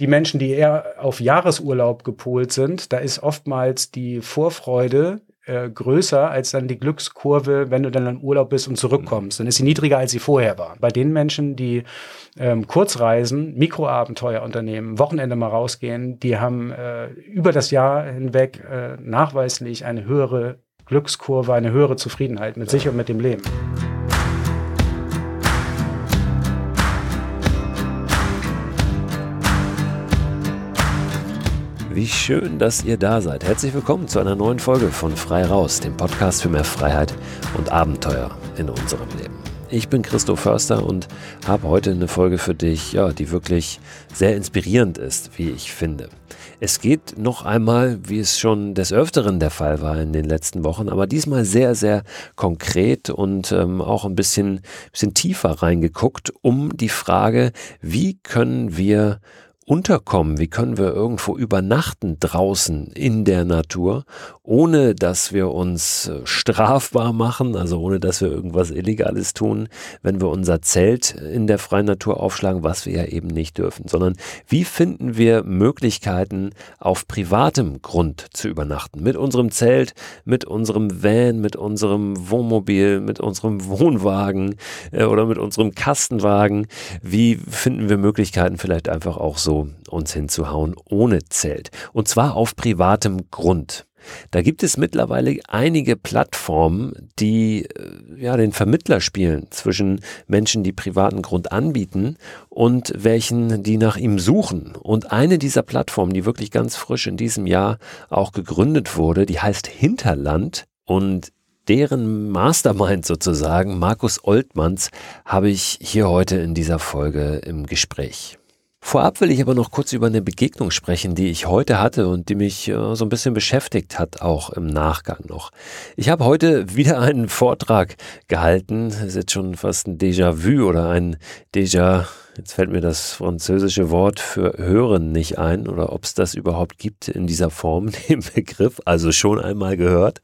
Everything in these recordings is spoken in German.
die Menschen, die eher auf Jahresurlaub gepolt sind, da ist oftmals die Vorfreude äh, größer als dann die Glückskurve, wenn du dann im Urlaub bist und zurückkommst. Dann ist sie niedriger, als sie vorher war. Bei den Menschen, die ähm, Kurzreisen, Mikroabenteuer unternehmen, Wochenende mal rausgehen, die haben äh, über das Jahr hinweg äh, nachweislich eine höhere Glückskurve, eine höhere Zufriedenheit mit sich und mit dem Leben. Wie schön, dass ihr da seid. Herzlich willkommen zu einer neuen Folge von Frei Raus, dem Podcast für mehr Freiheit und Abenteuer in unserem Leben. Ich bin Christo Förster und habe heute eine Folge für dich, ja, die wirklich sehr inspirierend ist, wie ich finde. Es geht noch einmal, wie es schon des Öfteren der Fall war in den letzten Wochen, aber diesmal sehr, sehr konkret und ähm, auch ein bisschen, bisschen tiefer reingeguckt, um die Frage, wie können wir unterkommen? Wie können wir irgendwo übernachten draußen in der Natur, ohne dass wir uns äh, strafbar machen, also ohne dass wir irgendwas Illegales tun, wenn wir unser Zelt in der freien Natur aufschlagen, was wir ja eben nicht dürfen, sondern wie finden wir Möglichkeiten, auf privatem Grund zu übernachten? Mit unserem Zelt, mit unserem Van, mit unserem Wohnmobil, mit unserem Wohnwagen äh, oder mit unserem Kastenwagen. Wie finden wir Möglichkeiten, vielleicht einfach auch so uns hinzuhauen ohne Zelt. Und zwar auf privatem Grund. Da gibt es mittlerweile einige Plattformen, die äh, ja den Vermittler spielen zwischen Menschen, die privaten Grund anbieten und welchen, die nach ihm suchen. Und eine dieser Plattformen, die wirklich ganz frisch in diesem Jahr auch gegründet wurde, die heißt Hinterland und deren Mastermind sozusagen, Markus Oltmanns, habe ich hier heute in dieser Folge im Gespräch. Vorab will ich aber noch kurz über eine Begegnung sprechen, die ich heute hatte und die mich äh, so ein bisschen beschäftigt hat, auch im Nachgang noch. Ich habe heute wieder einen Vortrag gehalten, das ist jetzt schon fast ein Déjà-vu oder ein Déjà, jetzt fällt mir das französische Wort für hören nicht ein oder ob es das überhaupt gibt in dieser Form, den Begriff, also schon einmal gehört.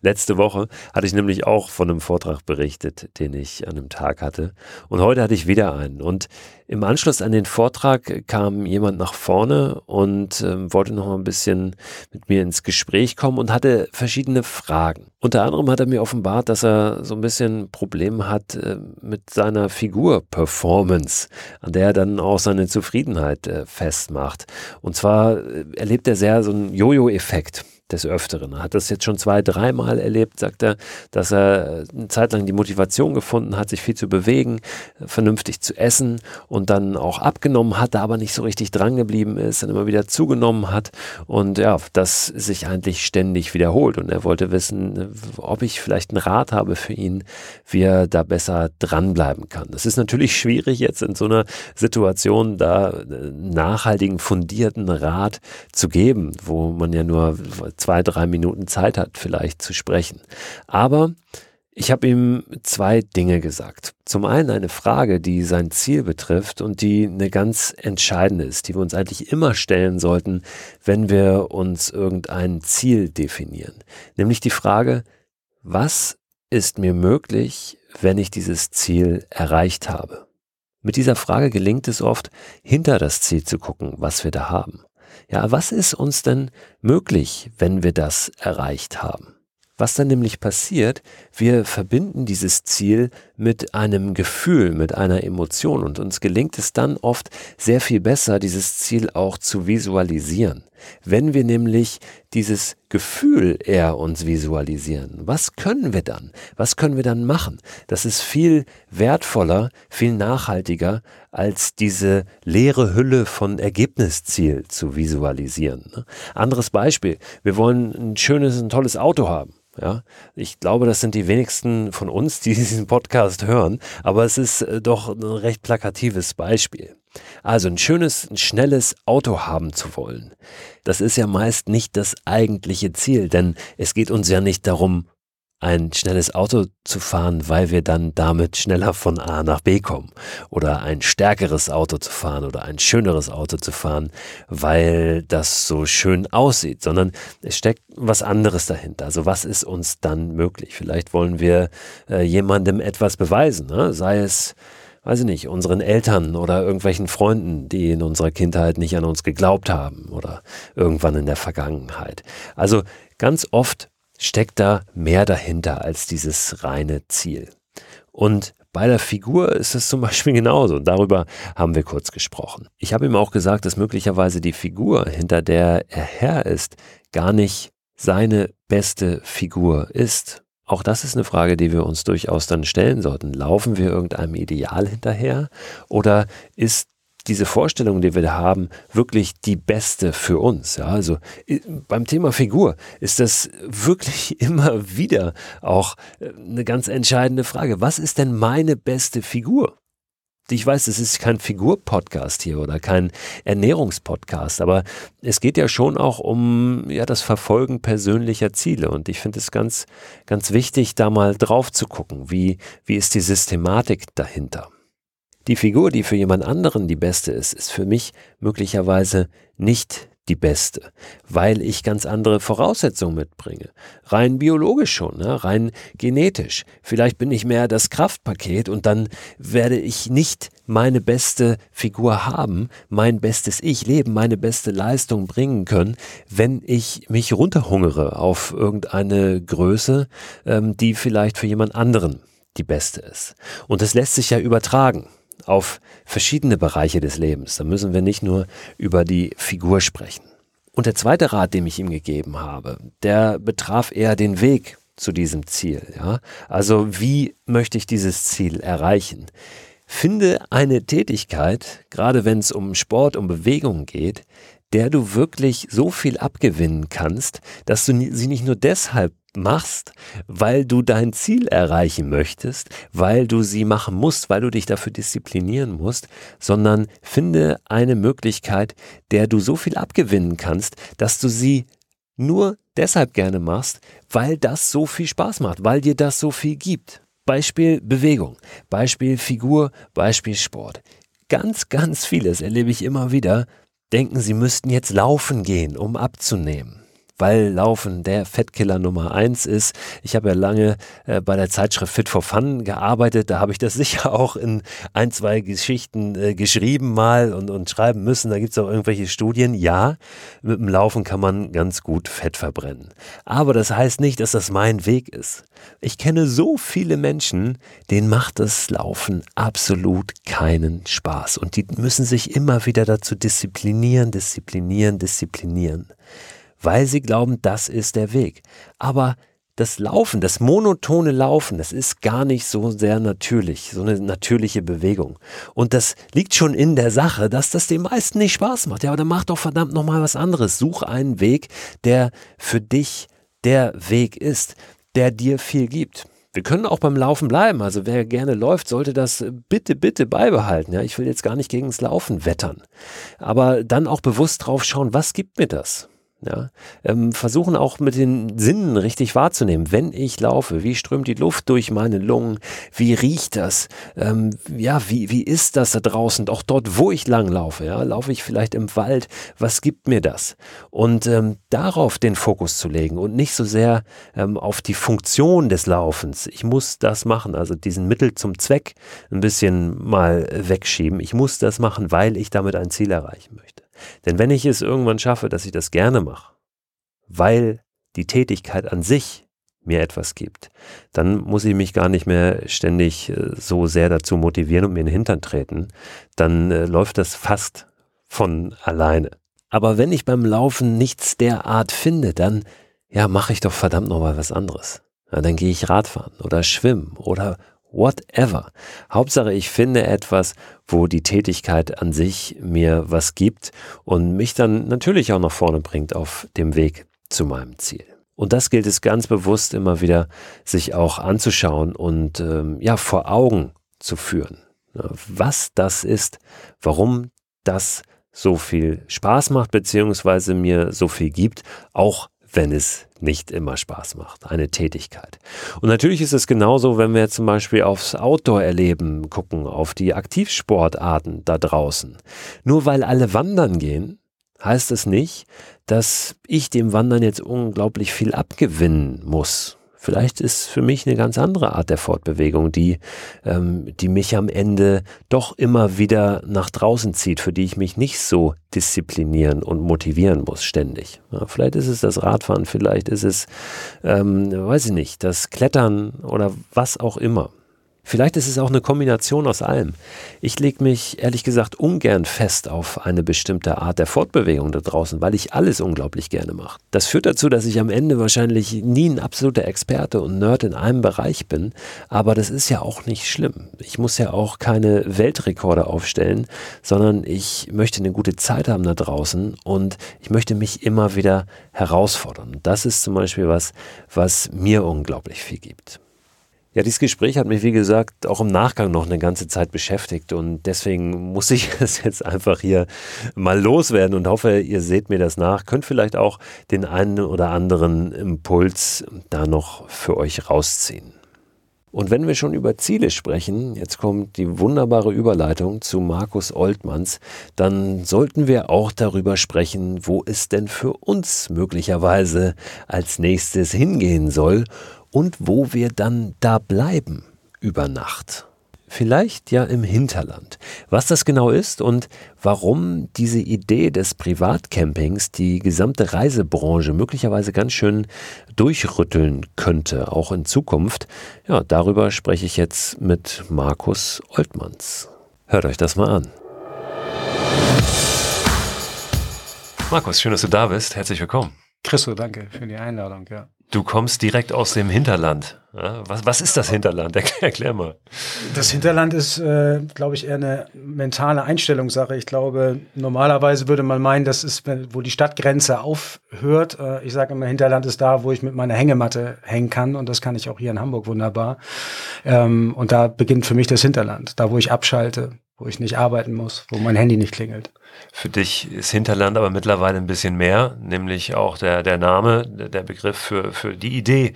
Letzte Woche hatte ich nämlich auch von einem Vortrag berichtet, den ich an einem Tag hatte. Und heute hatte ich wieder einen. Und im Anschluss an den Vortrag kam jemand nach vorne und äh, wollte noch ein bisschen mit mir ins Gespräch kommen und hatte verschiedene Fragen. Unter anderem hat er mir offenbart, dass er so ein bisschen Probleme hat äh, mit seiner Figur-Performance, an der er dann auch seine Zufriedenheit äh, festmacht. Und zwar äh, erlebt er sehr so einen Jojo-Effekt des Öfteren. Er hat das jetzt schon zwei, dreimal erlebt, sagt er, dass er eine Zeit lang die Motivation gefunden hat, sich viel zu bewegen, vernünftig zu essen und dann auch abgenommen hat, aber nicht so richtig drangeblieben ist, dann immer wieder zugenommen hat und ja, das sich eigentlich ständig wiederholt. Und er wollte wissen, ob ich vielleicht einen Rat habe für ihn, wie er da besser dranbleiben kann. Das ist natürlich schwierig jetzt in so einer Situation da nachhaltigen, fundierten Rat zu geben, wo man ja nur zwei, drei Minuten Zeit hat, vielleicht zu sprechen. Aber ich habe ihm zwei Dinge gesagt. Zum einen eine Frage, die sein Ziel betrifft und die eine ganz entscheidende ist, die wir uns eigentlich immer stellen sollten, wenn wir uns irgendein Ziel definieren. Nämlich die Frage, was ist mir möglich, wenn ich dieses Ziel erreicht habe? Mit dieser Frage gelingt es oft, hinter das Ziel zu gucken, was wir da haben. Ja, was ist uns denn möglich, wenn wir das erreicht haben? Was dann nämlich passiert, wir verbinden dieses Ziel mit einem Gefühl, mit einer Emotion und uns gelingt es dann oft sehr viel besser, dieses Ziel auch zu visualisieren. Wenn wir nämlich dieses Gefühl eher uns visualisieren, was können wir dann? Was können wir dann machen? Das ist viel wertvoller, viel nachhaltiger, als diese leere Hülle von Ergebnisziel zu visualisieren. Ne? Anderes Beispiel. Wir wollen ein schönes, ein tolles Auto haben. Ja, ich glaube, das sind die wenigsten von uns, die diesen Podcast hören, aber es ist äh, doch ein recht plakatives Beispiel. Also ein schönes, ein schnelles Auto haben zu wollen. Das ist ja meist nicht das eigentliche Ziel, denn es geht uns ja nicht darum, ein schnelles Auto zu fahren, weil wir dann damit schneller von A nach B kommen. Oder ein stärkeres Auto zu fahren oder ein schöneres Auto zu fahren, weil das so schön aussieht, sondern es steckt was anderes dahinter. Also was ist uns dann möglich? Vielleicht wollen wir äh, jemandem etwas beweisen, ne? sei es weiß ich nicht, unseren Eltern oder irgendwelchen Freunden, die in unserer Kindheit nicht an uns geglaubt haben oder irgendwann in der Vergangenheit. Also ganz oft steckt da mehr dahinter als dieses reine Ziel. Und bei der Figur ist es zum Beispiel genauso. Darüber haben wir kurz gesprochen. Ich habe ihm auch gesagt, dass möglicherweise die Figur, hinter der er Herr ist, gar nicht seine beste Figur ist. Auch das ist eine Frage, die wir uns durchaus dann stellen sollten. Laufen wir irgendeinem Ideal hinterher oder ist diese Vorstellung, die wir da haben, wirklich die beste für uns. Ja, also beim Thema Figur ist das wirklich immer wieder auch äh, eine ganz entscheidende Frage. Was ist denn meine beste Figur? Ich weiß, es ist kein Figur-Podcast hier oder kein Ernährungspodcast, aber es geht ja schon auch um ja, das Verfolgen persönlicher Ziele. Und ich finde es ganz, ganz wichtig, da mal drauf zu gucken. Wie, wie ist die Systematik dahinter? Die Figur, die für jemand anderen die beste ist, ist für mich möglicherweise nicht die beste, weil ich ganz andere Voraussetzungen mitbringe. Rein biologisch schon, ne? rein genetisch. Vielleicht bin ich mehr das Kraftpaket und dann werde ich nicht meine beste Figur haben, mein bestes Ich leben, meine beste Leistung bringen können, wenn ich mich runterhungere auf irgendeine Größe, ähm, die vielleicht für jemand anderen die beste ist. Und das lässt sich ja übertragen auf verschiedene Bereiche des Lebens. Da müssen wir nicht nur über die Figur sprechen. Und der zweite Rat, den ich ihm gegeben habe, der betraf eher den Weg zu diesem Ziel. Ja? Also wie möchte ich dieses Ziel erreichen? Finde eine Tätigkeit, gerade wenn es um Sport, um Bewegung geht, der du wirklich so viel abgewinnen kannst, dass du sie nicht nur deshalb machst, weil du dein Ziel erreichen möchtest, weil du sie machen musst, weil du dich dafür disziplinieren musst, sondern finde eine Möglichkeit, der du so viel abgewinnen kannst, dass du sie nur deshalb gerne machst, weil das so viel Spaß macht, weil dir das so viel gibt. Beispiel Bewegung, Beispiel Figur, Beispiel Sport. Ganz, ganz vieles erlebe ich immer wieder, denken, sie müssten jetzt laufen gehen, um abzunehmen weil Laufen der Fettkiller Nummer eins ist. Ich habe ja lange äh, bei der Zeitschrift Fit for Fun gearbeitet. Da habe ich das sicher auch in ein, zwei Geschichten äh, geschrieben mal und, und schreiben müssen. Da gibt es auch irgendwelche Studien. Ja, mit dem Laufen kann man ganz gut Fett verbrennen. Aber das heißt nicht, dass das mein Weg ist. Ich kenne so viele Menschen, denen macht das Laufen absolut keinen Spaß. Und die müssen sich immer wieder dazu disziplinieren, disziplinieren, disziplinieren weil sie glauben, das ist der Weg. Aber das Laufen, das monotone Laufen, das ist gar nicht so sehr natürlich, so eine natürliche Bewegung. Und das liegt schon in der Sache, dass das den meisten nicht Spaß macht. Ja, aber dann mach doch verdammt nochmal was anderes. Such einen Weg, der für dich der Weg ist, der dir viel gibt. Wir können auch beim Laufen bleiben. Also wer gerne läuft, sollte das bitte, bitte beibehalten. Ja, ich will jetzt gar nicht gegen das Laufen wettern. Aber dann auch bewusst drauf schauen, was gibt mir das? Ja, ähm, versuchen auch mit den Sinnen richtig wahrzunehmen. Wenn ich laufe, wie strömt die Luft durch meine Lungen? Wie riecht das? Ähm, ja, wie, wie ist das da draußen? Auch dort, wo ich lang laufe. Ja, laufe ich vielleicht im Wald? Was gibt mir das? Und ähm, darauf den Fokus zu legen und nicht so sehr ähm, auf die Funktion des Laufens. Ich muss das machen, also diesen Mittel zum Zweck ein bisschen mal wegschieben. Ich muss das machen, weil ich damit ein Ziel erreichen möchte. Denn wenn ich es irgendwann schaffe, dass ich das gerne mache, weil die Tätigkeit an sich mir etwas gibt, dann muss ich mich gar nicht mehr ständig äh, so sehr dazu motivieren und mir in den Hintern treten. Dann äh, läuft das fast von alleine. Aber wenn ich beim Laufen nichts derart finde, dann ja, mache ich doch verdammt nochmal was anderes. Ja, dann gehe ich Radfahren oder schwimmen oder whatever. Hauptsache, ich finde etwas, wo die Tätigkeit an sich mir was gibt und mich dann natürlich auch nach vorne bringt auf dem Weg zu meinem Ziel. Und das gilt es ganz bewusst immer wieder, sich auch anzuschauen und ähm, ja vor Augen zu führen, was das ist, warum das so viel Spaß macht beziehungsweise mir so viel gibt, auch wenn es nicht immer Spaß macht, eine Tätigkeit. Und natürlich ist es genauso, wenn wir zum Beispiel aufs Outdoor-Erleben gucken, auf die Aktivsportarten da draußen. Nur weil alle wandern gehen, heißt es nicht, dass ich dem Wandern jetzt unglaublich viel abgewinnen muss. Vielleicht ist für mich eine ganz andere Art der Fortbewegung, die, ähm, die mich am Ende doch immer wieder nach draußen zieht, für die ich mich nicht so disziplinieren und motivieren muss ständig. Ja, vielleicht ist es das Radfahren, vielleicht ist es, ähm, weiß ich nicht, das Klettern oder was auch immer. Vielleicht ist es auch eine Kombination aus allem. Ich lege mich ehrlich gesagt ungern fest auf eine bestimmte Art der Fortbewegung da draußen, weil ich alles unglaublich gerne mache. Das führt dazu, dass ich am Ende wahrscheinlich nie ein absoluter Experte und Nerd in einem Bereich bin, aber das ist ja auch nicht schlimm. Ich muss ja auch keine Weltrekorde aufstellen, sondern ich möchte eine gute Zeit haben da draußen und ich möchte mich immer wieder herausfordern. das ist zum Beispiel was, was mir unglaublich viel gibt. Ja, dieses Gespräch hat mich, wie gesagt, auch im Nachgang noch eine ganze Zeit beschäftigt und deswegen muss ich es jetzt einfach hier mal loswerden und hoffe, ihr seht mir das nach. Könnt vielleicht auch den einen oder anderen Impuls da noch für euch rausziehen. Und wenn wir schon über Ziele sprechen, jetzt kommt die wunderbare Überleitung zu Markus Oltmanns, dann sollten wir auch darüber sprechen, wo es denn für uns möglicherweise als nächstes hingehen soll und wo wir dann da bleiben über Nacht. Vielleicht ja im Hinterland. Was das genau ist und warum diese Idee des Privatcampings die gesamte Reisebranche möglicherweise ganz schön durchrütteln könnte, auch in Zukunft, ja, darüber spreche ich jetzt mit Markus Oltmanns. Hört euch das mal an. Markus, schön, dass du da bist. Herzlich willkommen. Christo, danke für die Einladung, ja. Du kommst direkt aus dem Hinterland. Was, was ist das Hinterland? Erklär mal. Das Hinterland ist, äh, glaube ich, eher eine mentale Einstellungssache. Ich glaube, normalerweise würde man meinen, das ist, wo die Stadtgrenze aufhört. Äh, ich sage immer, Hinterland ist da, wo ich mit meiner Hängematte hängen kann. Und das kann ich auch hier in Hamburg wunderbar. Ähm, und da beginnt für mich das Hinterland. Da, wo ich abschalte, wo ich nicht arbeiten muss, wo mein Handy nicht klingelt. Für dich ist Hinterland aber mittlerweile ein bisschen mehr, nämlich auch der, der Name, der Begriff für, für die Idee,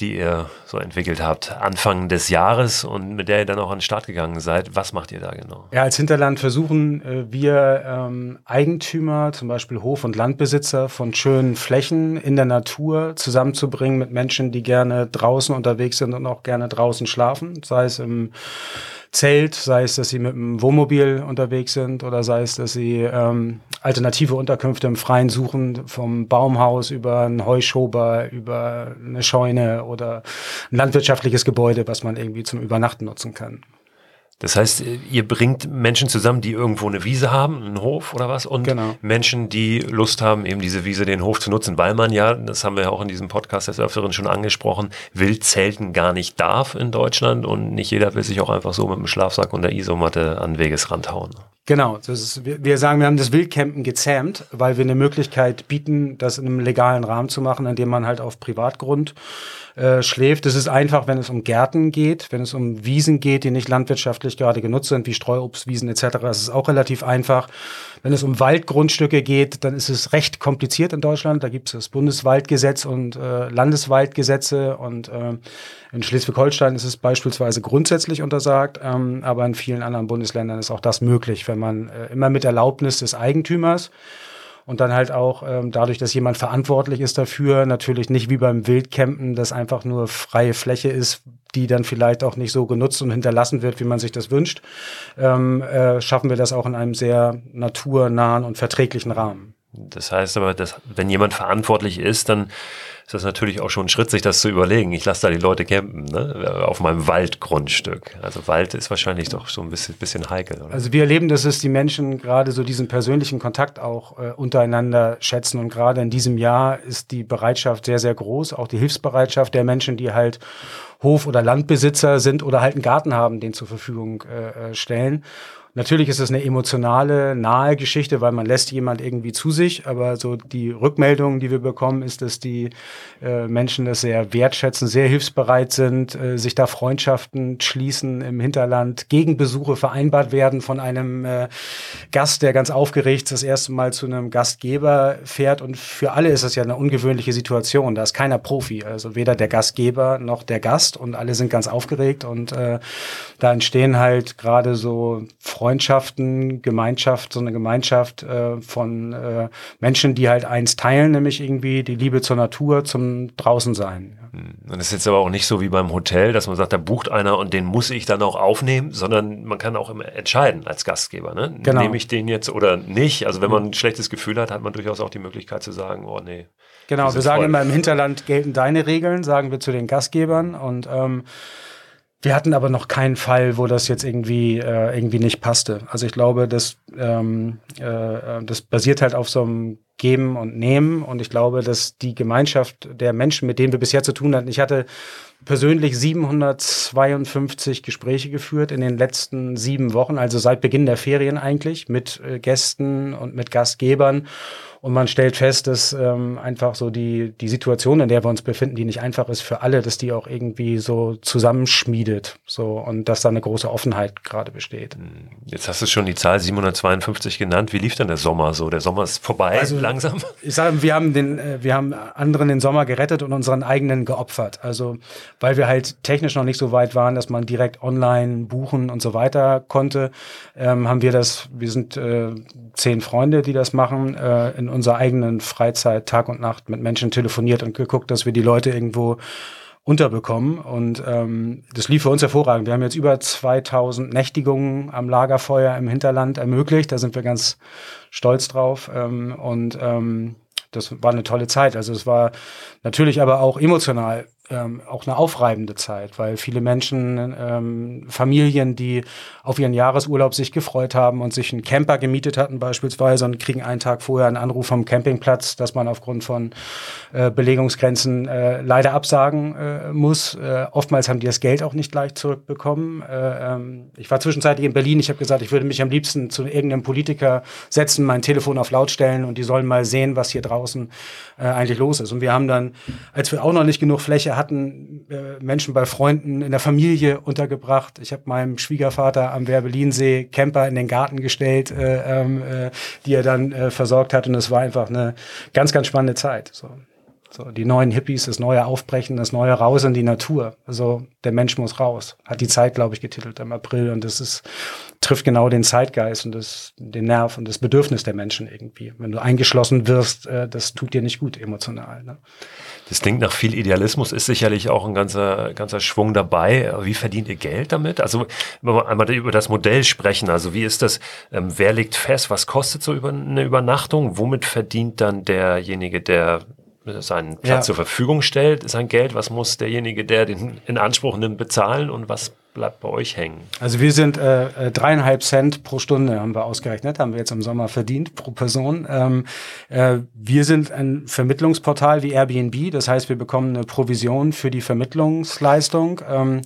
die ihr so entwickelt habt, Anfang des Jahres und mit der ihr dann auch an den Start gegangen seid. Was macht ihr da genau? Ja, als Hinterland versuchen äh, wir ähm, Eigentümer, zum Beispiel Hof- und Landbesitzer von schönen Flächen in der Natur zusammenzubringen mit Menschen, die gerne draußen unterwegs sind und auch gerne draußen schlafen, sei es im Zelt, sei es, dass sie mit dem Wohnmobil unterwegs sind oder sei es, dass sie ähm, alternative Unterkünfte im Freien suchen, vom Baumhaus über einen Heuschober, über eine Scheune oder ein landwirtschaftliches Gebäude, was man irgendwie zum Übernachten nutzen kann. Das heißt, ihr bringt Menschen zusammen, die irgendwo eine Wiese haben, einen Hof oder was, und genau. Menschen, die Lust haben, eben diese Wiese, den Hof zu nutzen, weil man ja, das haben wir ja auch in diesem Podcast des Öfteren schon angesprochen, Wildzelten gar nicht darf in Deutschland und nicht jeder will sich auch einfach so mit dem Schlafsack und der Isomatte an Wegesrand hauen. Genau, ist, wir, sagen, wir haben das Wildcampen gezähmt, weil wir eine Möglichkeit bieten, das in einem legalen Rahmen zu machen, indem man halt auf Privatgrund äh, schläft. Das ist einfach, wenn es um Gärten geht, wenn es um Wiesen geht, die nicht landwirtschaftlich gerade genutzt sind, wie Streuobstwiesen etc. Ist auch relativ einfach. Wenn es um Waldgrundstücke geht, dann ist es recht kompliziert in Deutschland. Da gibt es das Bundeswaldgesetz und äh, Landeswaldgesetze und äh, in Schleswig-Holstein ist es beispielsweise grundsätzlich untersagt, ähm, aber in vielen anderen Bundesländern ist auch das möglich, wenn man äh, immer mit Erlaubnis des Eigentümers und dann halt auch ähm, dadurch, dass jemand verantwortlich ist dafür, natürlich nicht wie beim Wildcampen, das einfach nur freie Fläche ist, die dann vielleicht auch nicht so genutzt und hinterlassen wird, wie man sich das wünscht, ähm, äh, schaffen wir das auch in einem sehr naturnahen und verträglichen Rahmen. Das heißt aber, dass wenn jemand verantwortlich ist, dann ist das natürlich auch schon ein Schritt, sich das zu überlegen. Ich lasse da die Leute campen, ne? auf meinem Waldgrundstück. Also Wald ist wahrscheinlich doch so ein bisschen, bisschen heikel. Oder? Also wir erleben, dass es die Menschen gerade so diesen persönlichen Kontakt auch äh, untereinander schätzen. Und gerade in diesem Jahr ist die Bereitschaft sehr, sehr groß. Auch die Hilfsbereitschaft der Menschen, die halt Hof- oder Landbesitzer sind oder halt einen Garten haben, den zur Verfügung äh, äh stellen. Natürlich ist es eine emotionale, nahe Geschichte, weil man lässt jemand irgendwie zu sich, aber so die Rückmeldungen, die wir bekommen, ist, dass die äh, Menschen das sehr wertschätzen, sehr hilfsbereit sind, äh, sich da Freundschaften schließen im Hinterland, Gegenbesuche vereinbart werden von einem äh, Gast, der ganz aufgeregt das erste Mal zu einem Gastgeber fährt. Und für alle ist das ja eine ungewöhnliche Situation. Da ist keiner Profi, also weder der Gastgeber noch der Gast und alle sind ganz aufgeregt und äh, da entstehen halt gerade so Freundschaften, Gemeinschaft, so eine Gemeinschaft äh, von äh, Menschen, die halt eins teilen, nämlich irgendwie die Liebe zur Natur, zum draußen sein. Hm. Und es ist jetzt aber auch nicht so wie beim Hotel, dass man sagt, da bucht einer und den muss ich dann auch aufnehmen, sondern man kann auch immer entscheiden als Gastgeber. Ne? Genau. Nehme ich den jetzt oder nicht? Also wenn man ein schlechtes Gefühl hat, hat man durchaus auch die Möglichkeit zu sagen, oh nee. Genau, wir sagen voll. immer, im Hinterland gelten deine Regeln, sagen wir zu den Gastgebern und ähm, wir hatten aber noch keinen Fall, wo das jetzt irgendwie äh, irgendwie nicht passte. Also ich glaube, das ähm, äh, das basiert halt auf so einem Geben und Nehmen und ich glaube, dass die Gemeinschaft der Menschen, mit denen wir bisher zu tun hatten, ich hatte persönlich 752 Gespräche geführt in den letzten sieben Wochen, also seit Beginn der Ferien eigentlich, mit äh, Gästen und mit Gastgebern. Und man stellt fest, dass ähm, einfach so die, die Situation, in der wir uns befinden, die nicht einfach ist für alle, dass die auch irgendwie so zusammenschmiedet. So und dass da eine große Offenheit gerade besteht. Hm. Jetzt hast du schon die Zahl 752 genannt. Wie lief denn der Sommer so? Der Sommer ist vorbei, also, langsam. Ich sage, wir haben den, äh, wir haben anderen den Sommer gerettet und unseren eigenen geopfert. Also weil wir halt technisch noch nicht so weit waren, dass man direkt online buchen und so weiter konnte, ähm, haben wir das, wir sind äh, zehn Freunde, die das machen, äh, in unserer eigenen Freizeit Tag und Nacht mit Menschen telefoniert und geguckt, dass wir die Leute irgendwo unterbekommen. Und ähm, das lief für uns hervorragend. Wir haben jetzt über 2000 Nächtigungen am Lagerfeuer im Hinterland ermöglicht. Da sind wir ganz stolz drauf. Ähm, und ähm, das war eine tolle Zeit. Also es war natürlich aber auch emotional ähm, auch eine aufreibende Zeit, weil viele Menschen, ähm, Familien, die auf ihren Jahresurlaub sich gefreut haben und sich einen Camper gemietet hatten beispielsweise und kriegen einen Tag vorher einen Anruf vom Campingplatz, dass man aufgrund von äh, Belegungsgrenzen äh, leider absagen äh, muss. Äh, oftmals haben die das Geld auch nicht leicht zurückbekommen. Äh, ähm, ich war zwischenzeitlich in Berlin, ich habe gesagt, ich würde mich am liebsten zu irgendeinem Politiker setzen, mein Telefon auf laut stellen und die sollen mal sehen, was hier draußen äh, eigentlich los ist. Und wir haben dann, als wir auch noch nicht genug Fläche hatten, äh, Menschen bei Freunden in der Familie untergebracht. Ich habe meinem Schwiegervater am Werbelinsee Camper in den Garten gestellt, äh, ähm, äh, die er dann äh, versorgt hat. Und es war einfach eine ganz, ganz spannende Zeit. So. So, die neuen Hippies, das neue Aufbrechen, das neue Raus in die Natur. Also der Mensch muss raus. Hat die Zeit, glaube ich, getitelt im April. Und das ist, trifft genau den Zeitgeist und das, den Nerv und das Bedürfnis der Menschen irgendwie. Wenn du eingeschlossen wirst, äh, das tut dir nicht gut emotional. Ne? Das klingt nach viel Idealismus, ist sicherlich auch ein ganzer, ganzer Schwung dabei. Wie verdient ihr Geld damit? Also, wenn wir einmal über das Modell sprechen, also wie ist das, ähm, wer legt fest, was kostet so über eine Übernachtung? Womit verdient dann derjenige, der seinen Platz ja. zur Verfügung stellt, sein Geld, was muss derjenige, der den in Anspruch nimmt, bezahlen und was bleibt bei euch hängen? Also wir sind äh, äh, dreieinhalb Cent pro Stunde haben wir ausgerechnet, haben wir jetzt im Sommer verdient pro Person. Ähm, äh, wir sind ein Vermittlungsportal wie Airbnb, das heißt, wir bekommen eine Provision für die Vermittlungsleistung ähm,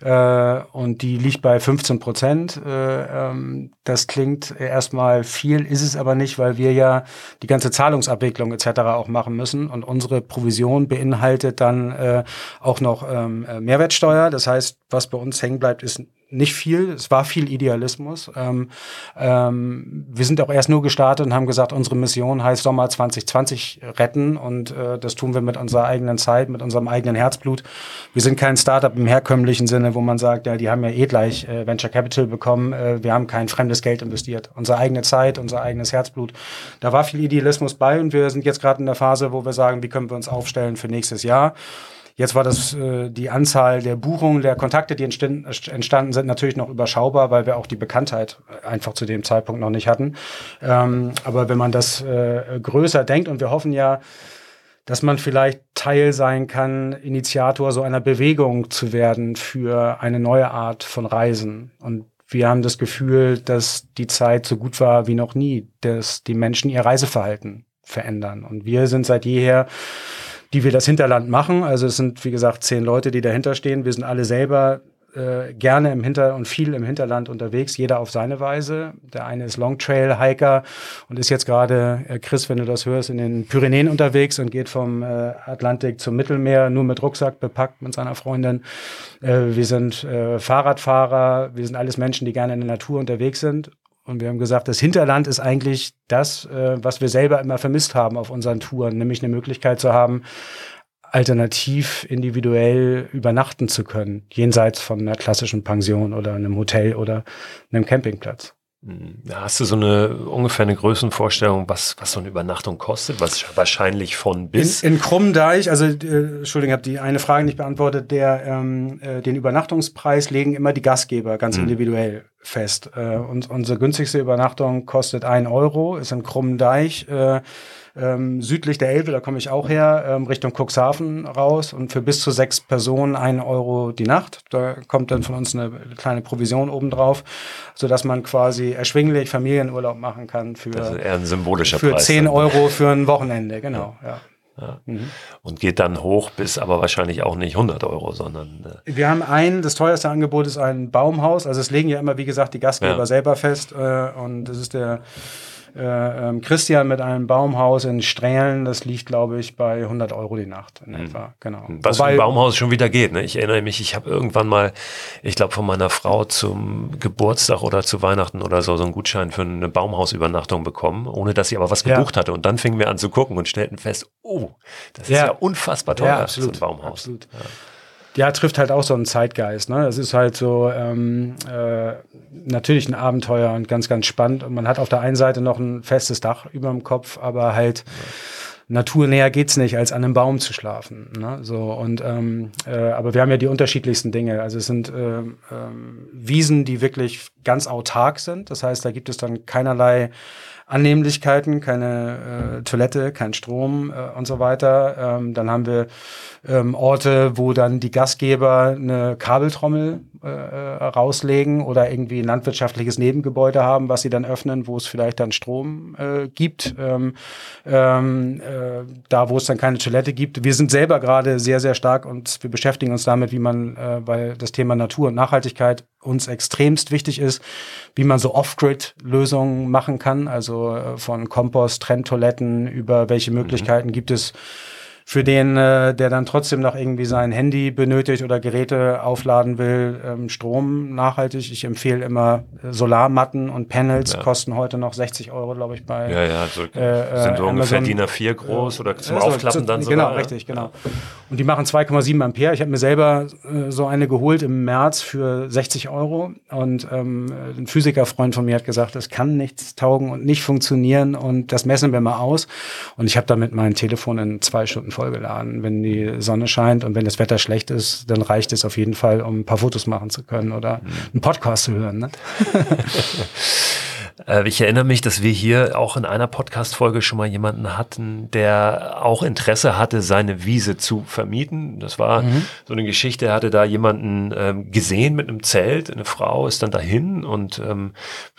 äh, und die liegt bei 15 Prozent. Äh, ähm, das klingt erstmal viel, ist es aber nicht, weil wir ja die ganze Zahlungsabwicklung etc. auch machen müssen und unsere Provision beinhaltet dann äh, auch noch ähm, Mehrwertsteuer. Das heißt, was bei uns hängen bleibt, ist nicht viel. Es war viel Idealismus. Ähm, ähm, wir sind auch erst nur gestartet und haben gesagt, unsere Mission heißt Sommer 2020 retten und äh, das tun wir mit unserer eigenen Zeit, mit unserem eigenen Herzblut. Wir sind kein Startup im herkömmlichen Sinne, wo man sagt, ja, die haben ja eh gleich äh, Venture Capital bekommen. Äh, wir haben kein fremdes Geld investiert. Unsere eigene Zeit, unser eigenes Herzblut. Da war viel Idealismus bei und wir sind jetzt gerade in der Phase, wo wir sagen, wie können wir uns aufstellen für nächstes Jahr. Jetzt war das äh, die Anzahl der Buchungen, der Kontakte, die entstanden sind, natürlich noch überschaubar, weil wir auch die Bekanntheit einfach zu dem Zeitpunkt noch nicht hatten. Ähm, aber wenn man das äh, größer denkt und wir hoffen ja, dass man vielleicht Teil sein kann, Initiator so einer Bewegung zu werden für eine neue Art von Reisen. Und wir haben das Gefühl, dass die Zeit so gut war wie noch nie, dass die Menschen ihr Reiseverhalten verändern. Und wir sind seit jeher die wir das Hinterland machen. Also es sind, wie gesagt, zehn Leute, die dahinter stehen. Wir sind alle selber äh, gerne im Hinter und viel im Hinterland unterwegs, jeder auf seine Weise. Der eine ist Longtrail-Hiker und ist jetzt gerade, äh, Chris, wenn du das hörst, in den Pyrenäen unterwegs und geht vom äh, Atlantik zum Mittelmeer, nur mit Rucksack bepackt mit seiner Freundin. Äh, wir sind äh, Fahrradfahrer, wir sind alles Menschen, die gerne in der Natur unterwegs sind. Und wir haben gesagt, das Hinterland ist eigentlich das, äh, was wir selber immer vermisst haben auf unseren Touren, nämlich eine Möglichkeit zu haben, alternativ individuell übernachten zu können, jenseits von einer klassischen Pension oder einem Hotel oder einem Campingplatz. Hm. Hast du so eine ungefähr eine Größenvorstellung, was, was so eine Übernachtung kostet? Was wahrscheinlich von bis? In, in Krummdeich, also äh, Entschuldigung, habe die eine Frage nicht beantwortet, der ähm, äh, den Übernachtungspreis legen immer die Gastgeber ganz mhm. individuell fest. Äh, und unsere günstigste Übernachtung kostet ein Euro, ist in Krummdeich. Äh, ähm, südlich der Elbe, da komme ich auch her, ähm, Richtung Cuxhaven raus und für bis zu sechs Personen ein Euro die Nacht. Da kommt dann von uns eine kleine Provision obendrauf, sodass man quasi erschwinglich Familienurlaub machen kann für, das ist eher ein symbolischer für Preis. Für 10 Euro für ein Wochenende, genau, ja. Ja. Mhm. Und geht dann hoch bis aber wahrscheinlich auch nicht 100 Euro, sondern. Äh wir haben ein, das teuerste Angebot ist ein Baumhaus. Also es legen ja immer, wie gesagt, die Gastgeber ja. selber fest. Äh, und das ist der äh, ähm, Christian mit einem Baumhaus in Strählen, das liegt, glaube ich, bei 100 Euro die Nacht in mhm. etwa. Genau. Was Wobei, ein Baumhaus schon wieder geht. Ne? Ich erinnere mich, ich habe irgendwann mal, ich glaube, von meiner Frau zum Geburtstag oder zu Weihnachten oder so, so einen Gutschein für eine Baumhausübernachtung bekommen, ohne dass sie aber was gebucht ja. hatte. Und dann fingen wir an zu gucken und stellten fest, oh, das ja. ist ja unfassbar teuer, ja, absolut. so ein Baumhaus. Absolut. Ja ja, trifft halt auch so einen Zeitgeist. Ne? Es ist halt so ähm, äh, natürlich ein Abenteuer und ganz, ganz spannend. Und man hat auf der einen Seite noch ein festes Dach über dem Kopf, aber halt naturnäher geht's nicht, als an einem Baum zu schlafen. Ne? So und ähm, äh, aber wir haben ja die unterschiedlichsten Dinge. Also es sind äh, äh, Wiesen, die wirklich ganz autark sind. Das heißt, da gibt es dann keinerlei Annehmlichkeiten, keine äh, Toilette, kein Strom äh, und so weiter. Ähm, dann haben wir ähm, Orte, wo dann die Gastgeber eine Kabeltrommel äh, äh, rauslegen oder irgendwie ein landwirtschaftliches Nebengebäude haben, was sie dann öffnen, wo es vielleicht dann Strom äh, gibt, ähm, ähm, äh, da wo es dann keine Toilette gibt. Wir sind selber gerade sehr, sehr stark und wir beschäftigen uns damit, wie man, äh, weil das Thema Natur und Nachhaltigkeit uns extremst wichtig ist, wie man so Off-Grid-Lösungen machen kann, also äh, von Kompost, Trenntoiletten über welche mhm. Möglichkeiten mhm. gibt es für den, äh, der dann trotzdem noch irgendwie sein Handy benötigt oder Geräte aufladen will, ähm, Strom nachhaltig. Ich empfehle immer äh, Solarmatten und Panels ja. kosten heute noch 60 Euro, glaube ich, bei. Ja, ja, so, äh, sind so ungefähr DIN A4 groß oder zum also, Aufklappen zu, dann sogar. Genau, richtig, genau. Und die machen 2,7 Ampere. Ich habe mir selber äh, so eine geholt im März für 60 Euro. Und ähm, ein Physikerfreund von mir hat gesagt, das kann nichts taugen und nicht funktionieren und das messen wir mal aus. Und ich habe damit mein Telefon in zwei Stunden vollgeladen, wenn die Sonne scheint und wenn das Wetter schlecht ist, dann reicht es auf jeden Fall, um ein paar Fotos machen zu können oder mhm. einen Podcast zu hören. Ne? Äh, ich erinnere mich, dass wir hier auch in einer Podcast-Folge schon mal jemanden hatten, der auch Interesse hatte, seine Wiese zu vermieten. Das war mhm. so eine Geschichte, er hatte da jemanden ähm, gesehen mit einem Zelt, eine Frau ist dann dahin und ähm,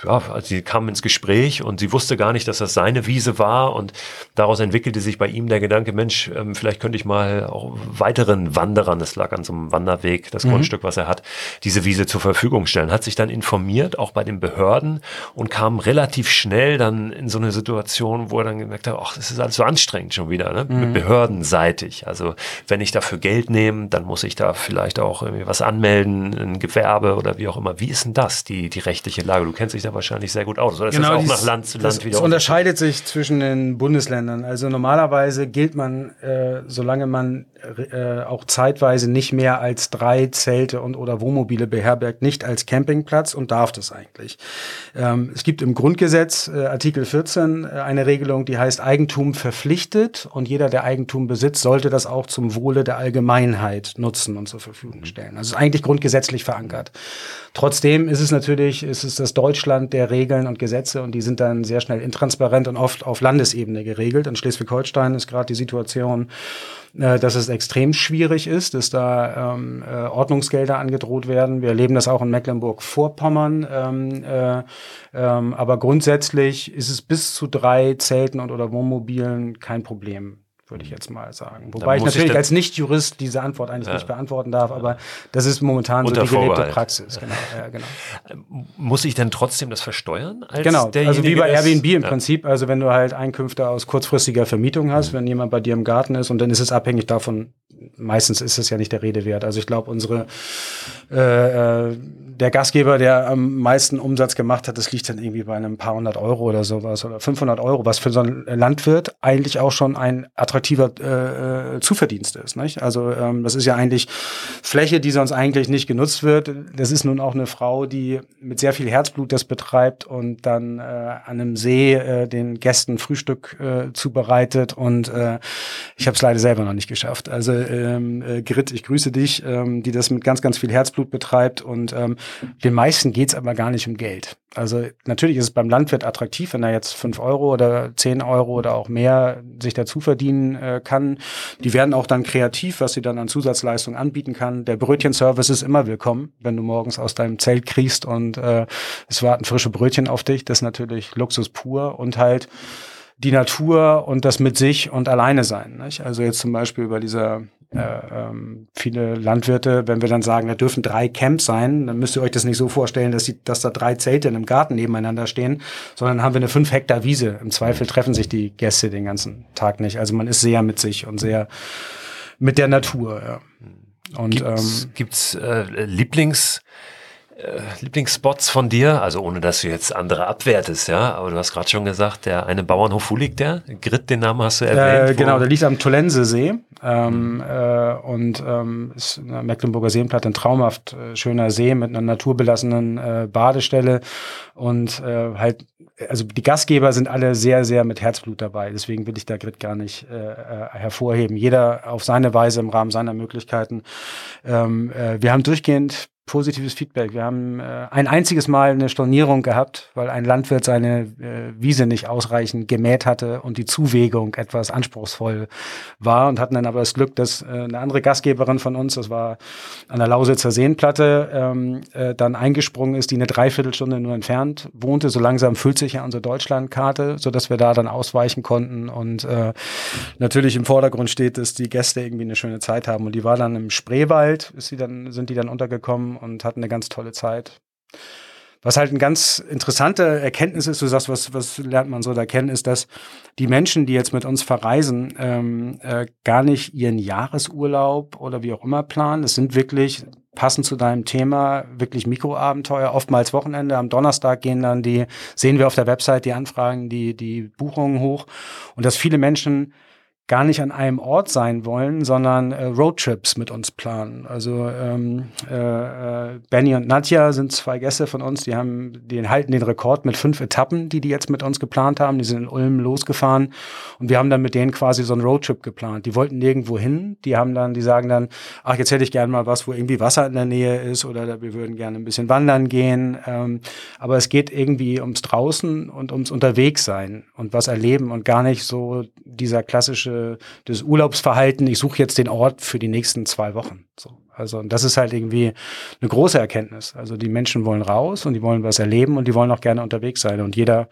ja, also sie kam ins Gespräch und sie wusste gar nicht, dass das seine Wiese war und daraus entwickelte sich bei ihm der Gedanke, Mensch, ähm, vielleicht könnte ich mal auch weiteren Wanderern, das lag an so einem Wanderweg, das mhm. Grundstück, was er hat, diese Wiese zur Verfügung stellen. Hat sich dann informiert, auch bei den Behörden und kam relativ schnell dann in so eine Situation, wo er dann gemerkt hat, ach, das ist alles so anstrengend schon wieder, ne? Mhm. behördenseitig. Also wenn ich dafür Geld nehme, dann muss ich da vielleicht auch irgendwie was anmelden, ein Gewerbe oder wie auch immer. Wie ist denn das, die, die rechtliche Lage? Du kennst dich da wahrscheinlich sehr gut aus. Oder genau, das auch nach Land zu Land wieder? Es unterscheidet sich zwischen den Bundesländern. Also normalerweise gilt man, äh, solange man äh, auch zeitweise nicht mehr als drei Zelte und oder Wohnmobile beherbergt, nicht als Campingplatz und darf das eigentlich. Ähm, es gibt im Grundgesetz, äh, Artikel 14, äh, eine Regelung, die heißt Eigentum verpflichtet und jeder, der Eigentum besitzt, sollte das auch zum Wohle der Allgemeinheit nutzen und zur Verfügung stellen. Also ist eigentlich grundgesetzlich verankert. Trotzdem ist es natürlich, ist es das Deutschland der Regeln und Gesetze und die sind dann sehr schnell intransparent und oft auf Landesebene geregelt. In Schleswig-Holstein ist gerade die Situation, äh, dass es extrem schwierig ist, dass da ähm, äh, Ordnungsgelder angedroht werden. Wir erleben das auch in Mecklenburg-Vorpommern. Ähm, äh, ähm, aber grundsätzlich ist es bis zu drei Zelten und oder Wohnmobilen kein Problem würde ich jetzt mal sagen. Wobei ich natürlich ich als Nicht-Jurist diese Antwort eigentlich ja. nicht beantworten darf, aber das ist momentan Unter so die gelebte Praxis. Genau, ja, genau. Muss ich denn trotzdem das versteuern? genau, also wie bei Airbnb im ja. Prinzip. Also wenn du halt Einkünfte aus kurzfristiger Vermietung hast, mhm. wenn jemand bei dir im Garten ist und dann ist es abhängig davon, meistens ist es ja nicht der Rede wert. Also ich glaube, unsere äh, äh, der Gastgeber, der am meisten Umsatz gemacht hat, das liegt dann irgendwie bei einem paar hundert Euro oder sowas oder 500 Euro, was für so ein Landwirt eigentlich auch schon ein attraktiver äh, äh, Zuverdienst ist. Nicht? Also ähm, das ist ja eigentlich Fläche, die sonst eigentlich nicht genutzt wird. Das ist nun auch eine Frau, die mit sehr viel Herzblut das betreibt und dann äh, an einem See äh, den Gästen Frühstück äh, zubereitet und äh, ich habe es leider selber noch nicht geschafft. Also ähm, äh, Grit, ich grüße dich, ähm, die das mit ganz, ganz viel Herzblut betreibt und ähm, den meisten geht's aber gar nicht um Geld. Also natürlich ist es beim Landwirt attraktiv, wenn er jetzt fünf Euro oder zehn Euro oder auch mehr sich dazu verdienen äh, kann. Die werden auch dann kreativ, was sie dann an Zusatzleistungen anbieten kann. Der Brötchenservice ist immer willkommen, wenn du morgens aus deinem Zelt kriegst und äh, es warten frische Brötchen auf dich. Das ist natürlich Luxus pur und halt die Natur und das mit sich und alleine sein. Nicht? Also jetzt zum Beispiel bei dieser äh, ähm, viele Landwirte, wenn wir dann sagen, da dürfen drei Camps sein, dann müsst ihr euch das nicht so vorstellen, dass, die, dass da drei Zelte in einem Garten nebeneinander stehen, sondern haben wir eine fünf Hektar Wiese. Im Zweifel treffen sich die Gäste den ganzen Tag nicht. Also man ist sehr mit sich und sehr mit der Natur. Ja. Und gibt's, ähm, gibt's äh, Lieblings äh, Lieblingsspots von dir? Also ohne, dass du jetzt andere abwertest, ja. Aber du hast gerade schon gesagt, der eine Bauernhof, wo liegt der? Grit, den Namen hast du erwähnt. Äh, genau, der liegt am Tollensesee ähm, äh, und ähm, ist in der Mecklenburger Seenplatte ein traumhaft äh, schöner See mit einer naturbelassenen äh, Badestelle und äh, halt also die Gastgeber sind alle sehr, sehr mit Herzblut dabei. Deswegen will ich da Grit gar nicht äh, äh, hervorheben. Jeder auf seine Weise im Rahmen seiner Möglichkeiten. Ähm, äh, wir haben durchgehend positives Feedback. Wir haben äh, ein einziges Mal eine Stornierung gehabt, weil ein Landwirt seine äh, Wiese nicht ausreichend gemäht hatte und die Zuwegung etwas anspruchsvoll war und hatten dann aber das Glück, dass äh, eine andere Gastgeberin von uns, das war an der Lausitzer Seenplatte, ähm, äh, dann eingesprungen ist, die eine Dreiviertelstunde nur entfernt wohnte. So langsam füllt sich ja unsere Deutschlandkarte, so dass wir da dann ausweichen konnten und äh, natürlich im Vordergrund steht, dass die Gäste irgendwie eine schöne Zeit haben und die war dann im Spreewald, ist sie dann, sind die dann untergekommen und hatten eine ganz tolle Zeit. Was halt eine ganz interessante Erkenntnis ist, du sagst, was, was lernt man so da kennen, ist, dass die Menschen, die jetzt mit uns verreisen, ähm, äh, gar nicht ihren Jahresurlaub oder wie auch immer planen. Es sind wirklich passend zu deinem Thema wirklich Mikroabenteuer, oftmals Wochenende. Am Donnerstag gehen dann die, sehen wir auf der Website die Anfragen, die, die Buchungen hoch und dass viele Menschen gar nicht an einem Ort sein wollen, sondern äh, Roadtrips mit uns planen. Also ähm, äh, äh, Benny und Nadja sind zwei Gäste von uns, die haben, die halten den Rekord mit fünf Etappen, die die jetzt mit uns geplant haben. Die sind in Ulm losgefahren und wir haben dann mit denen quasi so einen Roadtrip geplant. Die wollten nirgendwo hin, die haben dann, die sagen dann, ach jetzt hätte ich gerne mal was, wo irgendwie Wasser in der Nähe ist oder wir würden gerne ein bisschen wandern gehen. Ähm, aber es geht irgendwie ums draußen und ums Unterwegssein und was erleben und gar nicht so dieser klassische äh, das Urlaubsverhalten, ich suche jetzt den Ort für die nächsten zwei Wochen. So. Also das ist halt irgendwie eine große Erkenntnis. Also die Menschen wollen raus und die wollen was erleben und die wollen auch gerne unterwegs sein und jeder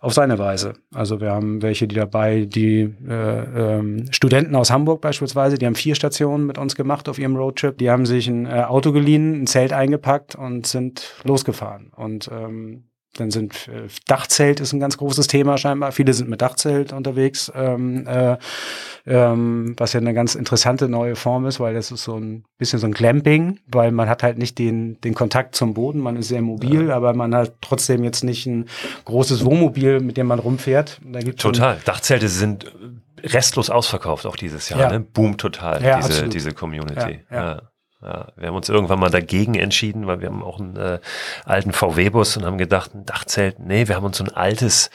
auf seine Weise. Also wir haben welche, die dabei, die äh, ähm, Studenten aus Hamburg beispielsweise, die haben vier Stationen mit uns gemacht auf ihrem Roadtrip. Die haben sich ein äh, Auto geliehen, ein Zelt eingepackt und sind losgefahren. Und ähm, dann sind äh, Dachzelt ist ein ganz großes Thema scheinbar. Viele sind mit Dachzelt unterwegs, ähm, äh, ähm, was ja eine ganz interessante neue Form ist, weil das ist so ein bisschen so ein Clamping, weil man hat halt nicht den, den Kontakt zum Boden, man ist sehr mobil, ja. aber man hat trotzdem jetzt nicht ein großes Wohnmobil, mit dem man rumfährt. Total. Dachzelte sind restlos ausverkauft auch dieses Jahr. Ja. Ne? Boom total, ja, diese, diese Community. Ja, ja, wir haben uns irgendwann mal dagegen entschieden, weil wir haben auch einen äh, alten VW-Bus und haben gedacht, ein Dachzelt, nee, wir haben uns so ein altes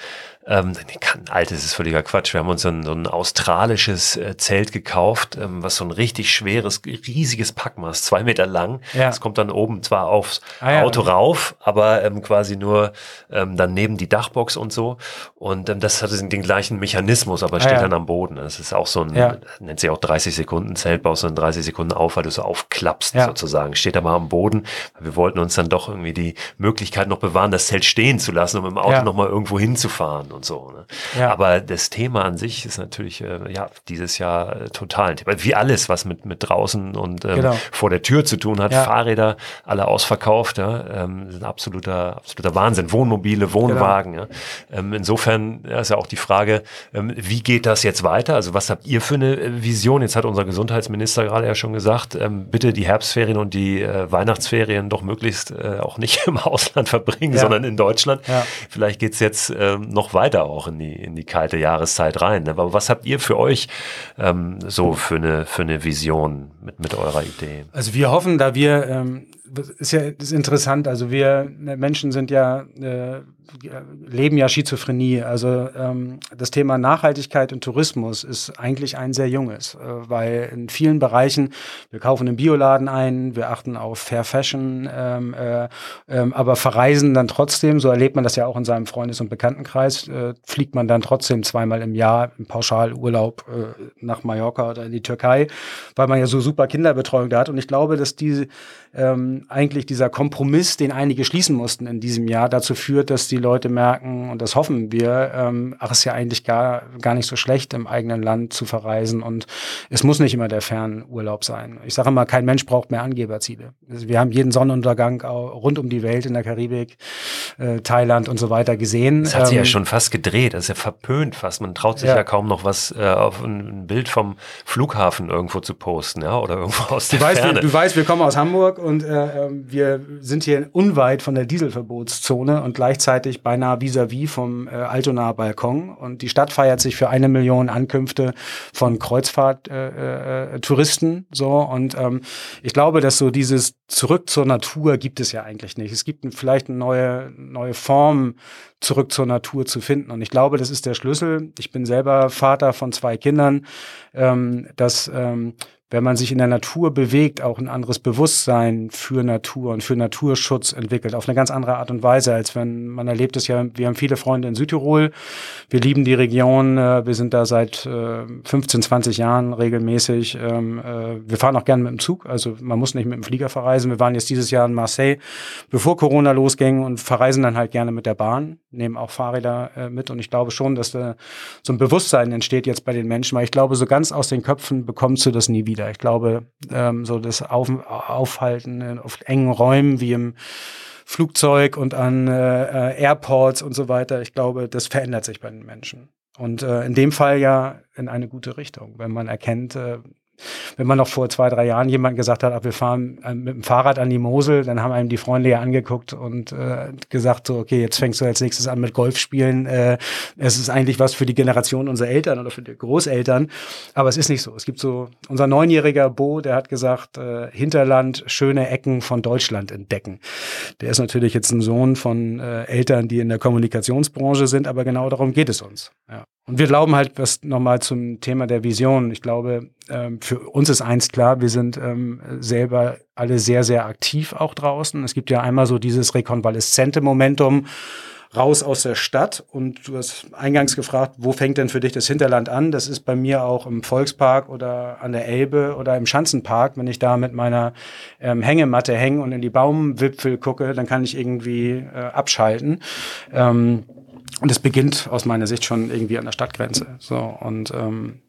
ähm, kann, altes ist völliger Quatsch. Wir haben uns so ein, so ein australisches äh, Zelt gekauft, ähm, was so ein richtig schweres, riesiges Packmaß, zwei Meter lang. Ja. Das kommt dann oben zwar aufs ah, ja. Auto rauf, aber ähm, quasi nur ähm, dann neben die Dachbox und so. Und ähm, das hat den gleichen Mechanismus, aber ah, steht dann am Boden. Das ist auch so ein, nennt sich auch 30 Sekunden Zelt, baust du in 30 Sekunden auf, weil du so aufklappst sozusagen. Steht aber am Boden. Wir wollten uns dann doch irgendwie die Möglichkeit noch bewahren, das Zelt stehen zu lassen, um im Auto ja. noch mal irgendwo hinzufahren. Und so. Ne? Ja. Aber das Thema an sich ist natürlich äh, ja dieses Jahr äh, total ein Thema. Wie alles, was mit, mit draußen und ähm, genau. vor der Tür zu tun hat. Ja. Fahrräder alle ausverkauft, ja, ähm, sind absoluter, absoluter Wahnsinn. Wohnmobile, Wohnwagen. Genau. Ja. Ähm, insofern ja, ist ja auch die Frage, ähm, wie geht das jetzt weiter? Also was habt ihr für eine äh, Vision? Jetzt hat unser Gesundheitsminister gerade ja schon gesagt, ähm, bitte die Herbstferien und die äh, Weihnachtsferien doch möglichst äh, auch nicht im Ausland verbringen, ja. sondern in Deutschland. Ja. Vielleicht geht's jetzt ähm, noch weiter auch in die, in die kalte Jahreszeit rein. Ne? Aber was habt ihr für euch ähm, so für eine, für eine Vision mit, mit eurer Idee? Also wir hoffen, da wir ähm, ist ja ist interessant. Also wir Menschen sind ja äh, leben ja Schizophrenie. Also ähm, das Thema Nachhaltigkeit und Tourismus ist eigentlich ein sehr junges, äh, weil in vielen Bereichen wir kaufen im Bioladen ein, wir achten auf Fair Fashion, ähm, äh, ähm, aber verreisen dann trotzdem. So erlebt man das ja auch in seinem Freundes- und Bekanntenkreis. Äh, fliegt man dann trotzdem zweimal im Jahr im Pauschalurlaub äh, nach Mallorca oder in die Türkei, weil man ja so super Kinderbetreuung da hat. Und ich glaube, dass diese ähm, eigentlich dieser Kompromiss, den einige schließen mussten in diesem Jahr, dazu führt, dass die Leute merken, und das hoffen wir, ähm, ach, ist ja eigentlich gar, gar nicht so schlecht, im eigenen Land zu verreisen. Und es muss nicht immer der Fernurlaub sein. Ich sage immer, kein Mensch braucht mehr Angeberziele. Also wir haben jeden Sonnenuntergang rund um die Welt in der Karibik, äh, Thailand und so weiter gesehen. Das hat sich ähm, ja schon fast gedreht. Das ist ja verpönt fast. Man traut sich ja, ja kaum noch was äh, auf ein Bild vom Flughafen irgendwo zu posten, ja, oder irgendwo aus der du weißt, Ferne. Wir, du weißt, wir kommen aus Hamburg und äh, ähm, wir sind hier unweit von der Dieselverbotszone und gleichzeitig beinahe vis-à-vis -vis vom äh, Altonaer Balkon. Und die Stadt feiert sich für eine Million Ankünfte von Kreuzfahrt-Touristen. Äh, äh, so und ähm, ich glaube, dass so dieses Zurück zur Natur gibt es ja eigentlich nicht. Es gibt vielleicht eine neue neue Form zurück zur Natur zu finden. Und ich glaube, das ist der Schlüssel. Ich bin selber Vater von zwei Kindern, ähm, dass ähm, wenn man sich in der Natur bewegt, auch ein anderes Bewusstsein für Natur und für Naturschutz entwickelt, auf eine ganz andere Art und Weise, als wenn man erlebt es ja, wir haben viele Freunde in Südtirol, wir lieben die Region, äh, wir sind da seit 15, äh, 20 Jahren regelmäßig, ähm, äh, wir fahren auch gerne mit dem Zug, also man muss nicht mit dem Flieger verreisen, wir waren jetzt dieses Jahr in Marseille, bevor Corona losging und verreisen dann halt gerne mit der Bahn, nehmen auch Fahrräder mit. Und ich glaube schon, dass da so ein Bewusstsein entsteht jetzt bei den Menschen, weil ich glaube, so ganz aus den Köpfen bekommst du das nie wieder wieder. Ich glaube, ähm, so das Auf Aufhalten auf engen Räumen wie im Flugzeug und an äh, äh, Airports und so weiter, ich glaube, das verändert sich bei den Menschen. Und äh, in dem Fall ja in eine gute Richtung, wenn man erkennt, äh, wenn man noch vor zwei, drei Jahren jemand gesagt hat, ach, wir fahren äh, mit dem Fahrrad an die Mosel, dann haben einem die Freunde ja angeguckt und äh, gesagt so, okay, jetzt fängst du als nächstes an mit Golf spielen. Äh, es ist eigentlich was für die Generation unserer Eltern oder für die Großeltern, aber es ist nicht so. Es gibt so, unser neunjähriger Bo, der hat gesagt, äh, Hinterland, schöne Ecken von Deutschland entdecken. Der ist natürlich jetzt ein Sohn von äh, Eltern, die in der Kommunikationsbranche sind, aber genau darum geht es uns. Ja. Und wir glauben halt, was nochmal zum Thema der Vision. Ich glaube, ähm, für uns ist eins klar, wir sind ähm, selber alle sehr, sehr aktiv auch draußen. Es gibt ja einmal so dieses rekonvaleszente Momentum raus aus der Stadt. Und du hast eingangs gefragt, wo fängt denn für dich das Hinterland an? Das ist bei mir auch im Volkspark oder an der Elbe oder im Schanzenpark. Wenn ich da mit meiner ähm, Hängematte hänge und in die Baumwipfel gucke, dann kann ich irgendwie äh, abschalten. Ähm, und es beginnt aus meiner Sicht schon irgendwie an der Stadtgrenze. So und ähm,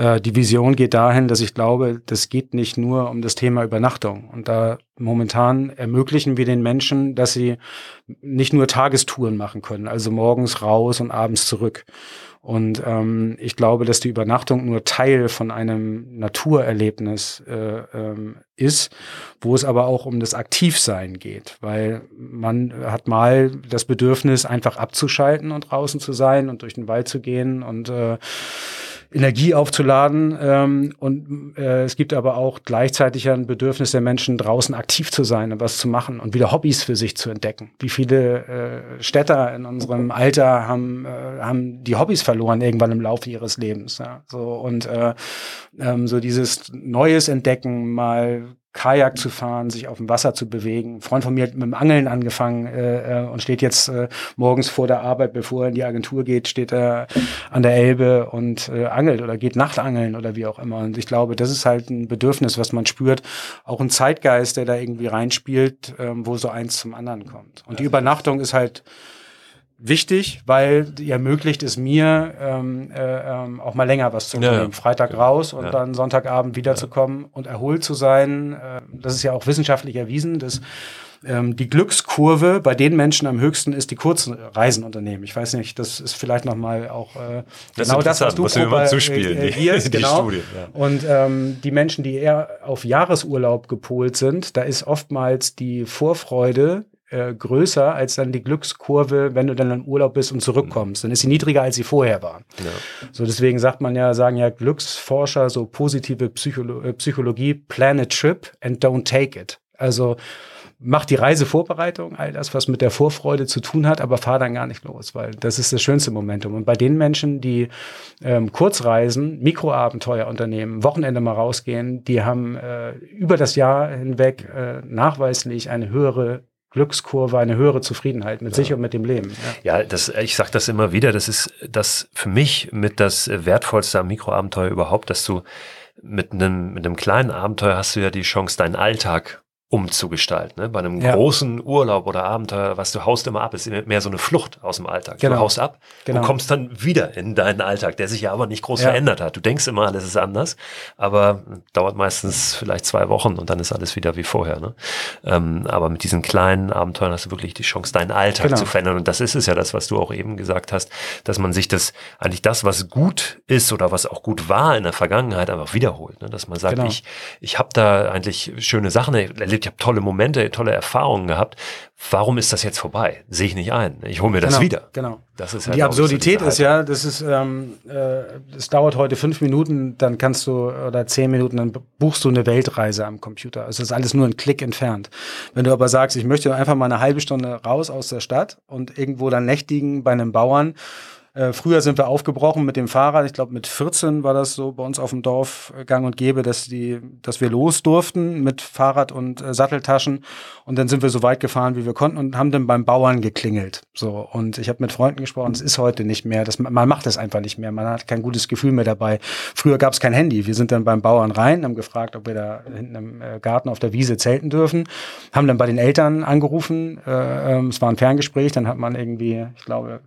äh, die Vision geht dahin, dass ich glaube, das geht nicht nur um das Thema Übernachtung. Und da momentan ermöglichen wir den Menschen, dass sie nicht nur Tagestouren machen können, also morgens raus und abends zurück. Und ähm, ich glaube, dass die Übernachtung nur Teil von einem Naturerlebnis äh, ähm, ist, wo es aber auch um das Aktivsein geht, weil man hat mal das Bedürfnis, einfach abzuschalten und draußen zu sein und durch den Wald zu gehen und äh, Energie aufzuladen. Ähm, und äh, es gibt aber auch gleichzeitig ein Bedürfnis der Menschen, draußen aktiv zu sein und was zu machen und wieder Hobbys für sich zu entdecken. Wie viele äh, Städter in unserem Alter haben, äh, haben die Hobbys verloren irgendwann im Laufe ihres Lebens. Ja? So, und äh, ähm, so dieses Neues entdecken, mal Kajak zu fahren, sich auf dem Wasser zu bewegen. Ein Freund von mir hat mit dem Angeln angefangen äh, äh, und steht jetzt äh, morgens vor der Arbeit, bevor er in die Agentur geht, steht er an der Elbe und äh, angelt oder geht Nachtangeln oder wie auch immer. Und ich glaube, das ist halt ein Bedürfnis, was man spürt, auch ein Zeitgeist, der da irgendwie reinspielt, ähm, wo so eins zum anderen kommt. Und die Übernachtung ist halt wichtig, weil die ermöglicht es mir, ähm, äh, ähm, auch mal länger was zu unternehmen. Ja, Freitag raus und ja. dann Sonntagabend wiederzukommen und erholt zu sein. Äh, das ist ja auch wissenschaftlich erwiesen, dass ähm, die Glückskurve bei den Menschen am höchsten ist, die kurzen Reisenunternehmen. Ich weiß nicht, das ist vielleicht nochmal auch äh, das genau das, was du was wir zuspielen, äh, äh, die, genau. Studie, ja. Und ähm, die Menschen, die eher auf Jahresurlaub gepolt sind, da ist oftmals die Vorfreude äh, größer als dann die Glückskurve, wenn du dann im Urlaub bist und zurückkommst. Dann ist sie niedriger, als sie vorher war. Ja. So deswegen sagt man ja, sagen ja Glücksforscher so positive Psycholo äh, Psychologie, plan a trip and don't take it. Also mach die Reisevorbereitung, all das, was mit der Vorfreude zu tun hat, aber fahr dann gar nicht los, weil das ist das schönste Momentum. Und bei den Menschen, die ähm, Kurzreisen, Mikroabenteuer unternehmen, Wochenende mal rausgehen, die haben äh, über das Jahr hinweg äh, nachweislich eine höhere Glückskurve, eine höhere Zufriedenheit mit ja. sich und mit dem Leben. Ja, ja das, ich sage das immer wieder, das ist das für mich mit das wertvollste am Mikroabenteuer überhaupt, dass du mit einem, mit einem kleinen Abenteuer hast du ja die Chance, deinen Alltag umzugestalten. Ne? Bei einem ja. großen Urlaub oder Abenteuer, was du haust immer ab, ist mehr so eine Flucht aus dem Alltag. Genau. Du haust ab genau. und kommst dann wieder in deinen Alltag, der sich ja aber nicht groß ja. verändert hat. Du denkst immer, alles ist anders, aber dauert meistens vielleicht zwei Wochen und dann ist alles wieder wie vorher. Ne? Ähm, aber mit diesen kleinen Abenteuern hast du wirklich die Chance, deinen Alltag genau. zu verändern. Und das ist es ja, das, was du auch eben gesagt hast, dass man sich das, eigentlich das, was gut ist oder was auch gut war in der Vergangenheit, einfach wiederholt. Ne? Dass man sagt, genau. ich, ich habe da eigentlich schöne Sachen erlebt, ich habe tolle Momente, tolle Erfahrungen gehabt. Warum ist das jetzt vorbei? Sehe ich nicht ein. Ich hole mir das genau, wieder. Genau. Das ist halt die Absurdität so ist ja, das ist, ähm, äh, es dauert heute fünf Minuten, dann kannst du oder zehn Minuten, dann buchst du eine Weltreise am Computer. Es ist alles nur ein Klick entfernt. Wenn du aber sagst, ich möchte einfach mal eine halbe Stunde raus aus der Stadt und irgendwo dann nächtigen bei einem Bauern äh, früher sind wir aufgebrochen mit dem Fahrrad. Ich glaube, mit 14 war das so bei uns auf dem Dorf äh, gang und gäbe, dass, die, dass wir los durften mit Fahrrad und äh, Satteltaschen. Und dann sind wir so weit gefahren, wie wir konnten und haben dann beim Bauern geklingelt. So. Und ich habe mit Freunden gesprochen. Es ist heute nicht mehr. Das, man macht das einfach nicht mehr. Man hat kein gutes Gefühl mehr dabei. Früher gab es kein Handy. Wir sind dann beim Bauern rein, haben gefragt, ob wir da hinten im äh, Garten auf der Wiese zelten dürfen. Haben dann bei den Eltern angerufen. Äh, ähm, es war ein Ferngespräch. Dann hat man irgendwie, ich glaube,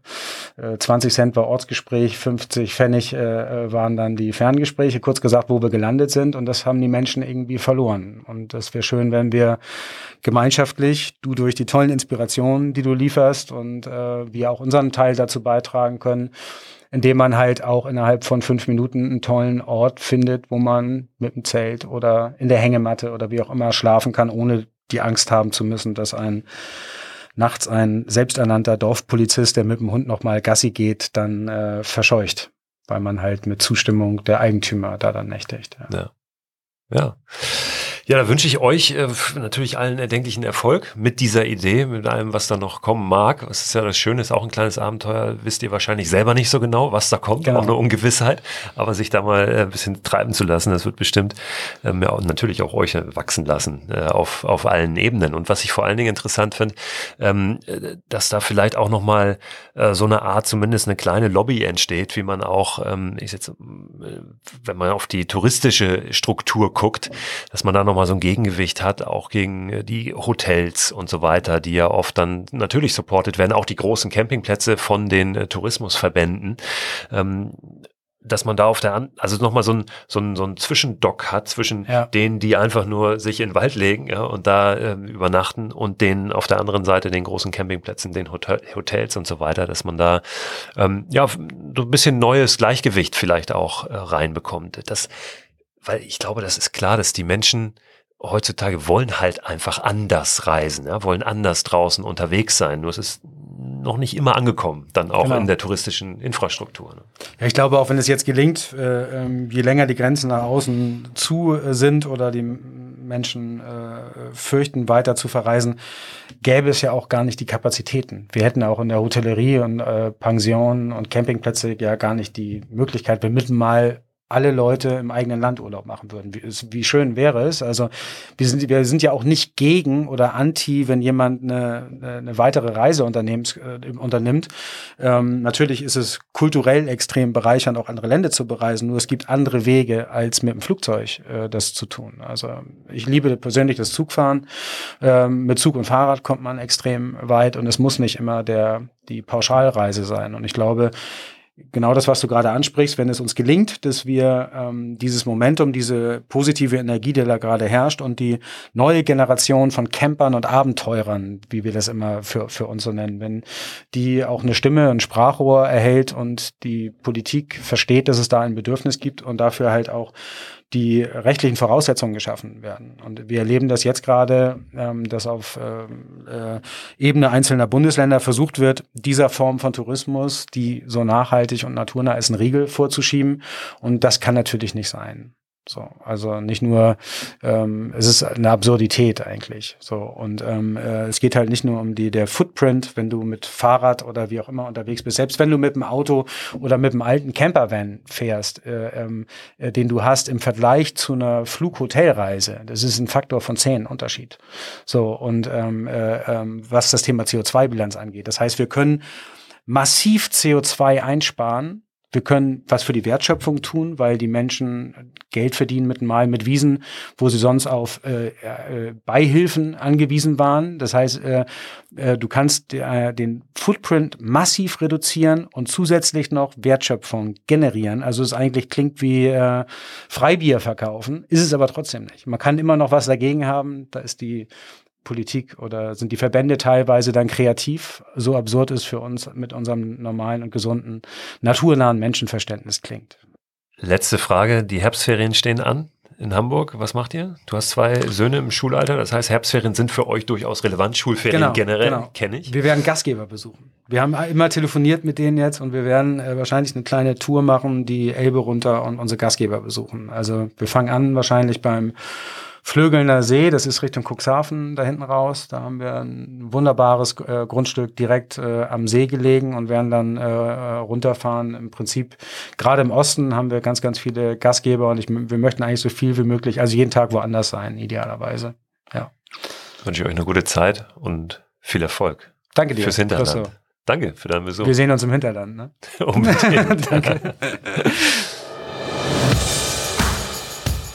20 50 Cent war Ortsgespräch, 50 Pfennig äh, äh, waren dann die Ferngespräche, kurz gesagt, wo wir gelandet sind. Und das haben die Menschen irgendwie verloren. Und das wäre schön, wenn wir gemeinschaftlich, du durch die tollen Inspirationen, die du lieferst und äh, wir auch unseren Teil dazu beitragen können, indem man halt auch innerhalb von fünf Minuten einen tollen Ort findet, wo man mit dem Zelt oder in der Hängematte oder wie auch immer schlafen kann, ohne die Angst haben zu müssen, dass ein nachts ein selbsternannter Dorfpolizist, der mit dem Hund nochmal Gassi geht, dann äh, verscheucht, weil man halt mit Zustimmung der Eigentümer da dann nächtigt. Ja. ja. ja. Ja, da wünsche ich euch äh, natürlich allen erdenklichen Erfolg mit dieser Idee, mit allem, was da noch kommen mag. Es ist ja das Schöne, ist auch ein kleines Abenteuer. Wisst ihr wahrscheinlich selber nicht so genau, was da kommt, genau. auch eine Ungewissheit. Aber sich da mal äh, ein bisschen treiben zu lassen, das wird bestimmt ähm, ja, natürlich auch euch wachsen lassen äh, auf, auf allen Ebenen. Und was ich vor allen Dingen interessant finde, ähm, äh, dass da vielleicht auch nochmal äh, so eine Art, zumindest eine kleine Lobby entsteht, wie man auch, ähm, ich jetzt, äh, wenn man auf die touristische Struktur guckt, dass man da noch nochmal so ein Gegengewicht hat, auch gegen äh, die Hotels und so weiter, die ja oft dann natürlich supported werden, auch die großen Campingplätze von den äh, Tourismusverbänden. Ähm, dass man da auf der, also nochmal so ein, so ein, so ein Zwischendock hat zwischen ja. denen, die einfach nur sich in den Wald legen ja, und da ähm, übernachten und den auf der anderen Seite den großen Campingplätzen, den Hotel Hotels und so weiter, dass man da ähm, ja so ein bisschen neues Gleichgewicht vielleicht auch äh, reinbekommt. Das weil ich glaube, das ist klar, dass die Menschen heutzutage wollen halt einfach anders reisen, ja, wollen anders draußen unterwegs sein. Nur es ist noch nicht immer angekommen, dann auch genau. in der touristischen Infrastruktur. Ne? Ja, ich glaube, auch wenn es jetzt gelingt, äh, ähm, je länger die Grenzen nach außen zu äh, sind oder die Menschen äh, fürchten, weiter zu verreisen, gäbe es ja auch gar nicht die Kapazitäten. Wir hätten auch in der Hotellerie und äh, Pensionen und Campingplätze ja gar nicht die Möglichkeit, wir mitten mal alle Leute im eigenen Land Urlaub machen würden. Wie, wie, schön wäre es? Also wir sind, wir sind ja auch nicht gegen oder anti, wenn jemand eine, eine weitere Reise. Äh, unternimmt. Ähm, natürlich ist es kulturell extrem bereichernd, auch andere Länder zu bereisen. Nur es gibt andere Wege, als mit dem Flugzeug äh, das zu tun. Also ich liebe persönlich das Zugfahren. Ähm, mit Zug und Fahrrad kommt man extrem weit und es muss nicht immer der die Pauschalreise sein. Und ich glaube, genau das, was du gerade ansprichst, wenn es uns gelingt, dass wir ähm, dieses Momentum, diese positive Energie, die da gerade herrscht und die neue Generation von Campern und Abenteurern, wie wir das immer für, für uns so nennen, wenn die auch eine Stimme, ein Sprachrohr erhält und die Politik versteht, dass es da ein Bedürfnis gibt und dafür halt auch die rechtlichen Voraussetzungen geschaffen werden. Und wir erleben das jetzt gerade, ähm, dass auf äh, äh, Ebene einzelner Bundesländer versucht wird, dieser Form von Tourismus, die so nachhaltig und naturnah ist, einen Riegel vorzuschieben. Und das kann natürlich nicht sein. So, also nicht nur, ähm, es ist eine Absurdität eigentlich. So und ähm, äh, es geht halt nicht nur um die der Footprint, wenn du mit Fahrrad oder wie auch immer unterwegs bist. Selbst wenn du mit dem Auto oder mit dem alten Campervan fährst, äh, ähm, äh, den du hast im Vergleich zu einer Flughotelreise, das ist ein Faktor von zehn Unterschied. So und ähm, äh, ähm, was das Thema CO2-Bilanz angeht, das heißt, wir können massiv CO2 einsparen wir können was für die Wertschöpfung tun, weil die Menschen Geld verdienen mit Mal mit Wiesen, wo sie sonst auf äh, äh, Beihilfen angewiesen waren. Das heißt, äh, äh, du kannst äh, den Footprint massiv reduzieren und zusätzlich noch Wertschöpfung generieren. Also es eigentlich klingt wie äh, Freibier verkaufen, ist es aber trotzdem nicht. Man kann immer noch was dagegen haben. Da ist die Politik oder sind die Verbände teilweise dann kreativ, so absurd es für uns mit unserem normalen und gesunden, naturnahen Menschenverständnis klingt. Letzte Frage, die Herbstferien stehen an in Hamburg. Was macht ihr? Du hast zwei Söhne im Schulalter, das heißt, Herbstferien sind für euch durchaus relevant. Schulferien genau, generell genau. kenne ich. Wir werden Gastgeber besuchen. Wir haben immer telefoniert mit denen jetzt und wir werden äh, wahrscheinlich eine kleine Tour machen, die Elbe runter und unsere Gastgeber besuchen. Also wir fangen an wahrscheinlich beim Flögelner See, das ist Richtung Cuxhaven da hinten raus. Da haben wir ein wunderbares äh, Grundstück direkt äh, am See gelegen und werden dann äh, runterfahren. Im Prinzip, gerade im Osten haben wir ganz, ganz viele Gastgeber und ich, wir möchten eigentlich so viel wie möglich, also jeden Tag woanders sein, idealerweise. Ja. Wünsche ich euch eine gute Zeit und viel Erfolg. Danke dir. Fürs Hinterland. Danke für deinen Besuch. Wir sehen uns im Hinterland, ne? Unbedingt. Danke.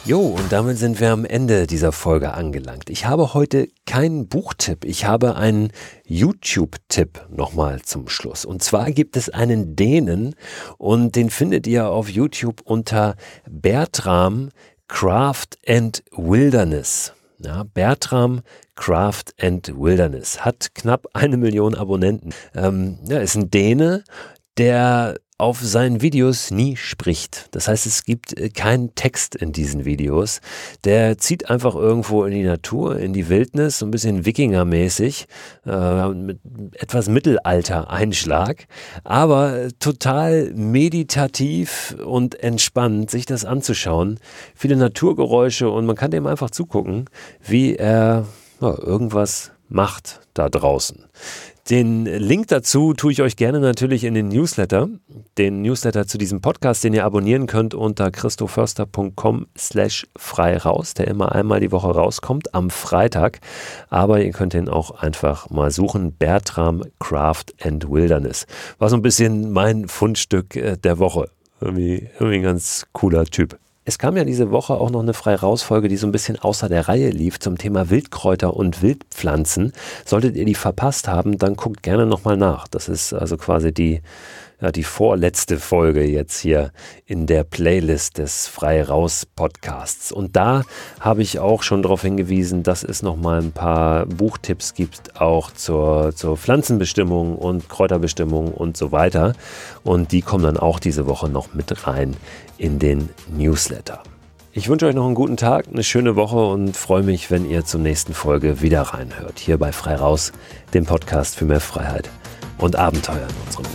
Jo, und damit sind wir am Ende dieser Folge angelangt. Ich habe heute keinen Buchtipp, ich habe einen YouTube-Tipp nochmal zum Schluss. Und zwar gibt es einen Dänen und den findet ihr auf YouTube unter Bertram Craft and Wilderness. Ja, Bertram Craft and Wilderness hat knapp eine Million Abonnenten. Ähm, ja, ist ein Däne, der auf seinen Videos nie spricht. Das heißt, es gibt äh, keinen Text in diesen Videos. Der zieht einfach irgendwo in die Natur, in die Wildnis, so ein bisschen Wikingermäßig, äh, mit etwas Mittelalter-Einschlag, aber total meditativ und entspannt, sich das anzuschauen. Viele Naturgeräusche und man kann dem einfach zugucken, wie er ja, irgendwas macht da draußen. Den Link dazu tue ich euch gerne natürlich in den Newsletter. Den Newsletter zu diesem Podcast, den ihr abonnieren könnt unter christoförster.com slash frei raus, der immer einmal die Woche rauskommt am Freitag. Aber ihr könnt ihn auch einfach mal suchen. Bertram Craft and Wilderness. War so ein bisschen mein Fundstück äh, der Woche. Irgendwie, irgendwie ein ganz cooler Typ. Es kam ja diese Woche auch noch eine Frei-Raus-Folge, die so ein bisschen außer der Reihe lief zum Thema Wildkräuter und Wildpflanzen. Solltet ihr die verpasst haben, dann guckt gerne nochmal nach. Das ist also quasi die ja, die vorletzte Folge jetzt hier in der Playlist des Frei Raus Podcasts. Und da habe ich auch schon darauf hingewiesen, dass es nochmal ein paar Buchtipps gibt, auch zur, zur Pflanzenbestimmung und Kräuterbestimmung und so weiter. Und die kommen dann auch diese Woche noch mit rein in den Newsletter. Ich wünsche euch noch einen guten Tag, eine schöne Woche und freue mich, wenn ihr zur nächsten Folge wieder reinhört. Hier bei Frei Raus, dem Podcast für mehr Freiheit und Abenteuer in unserem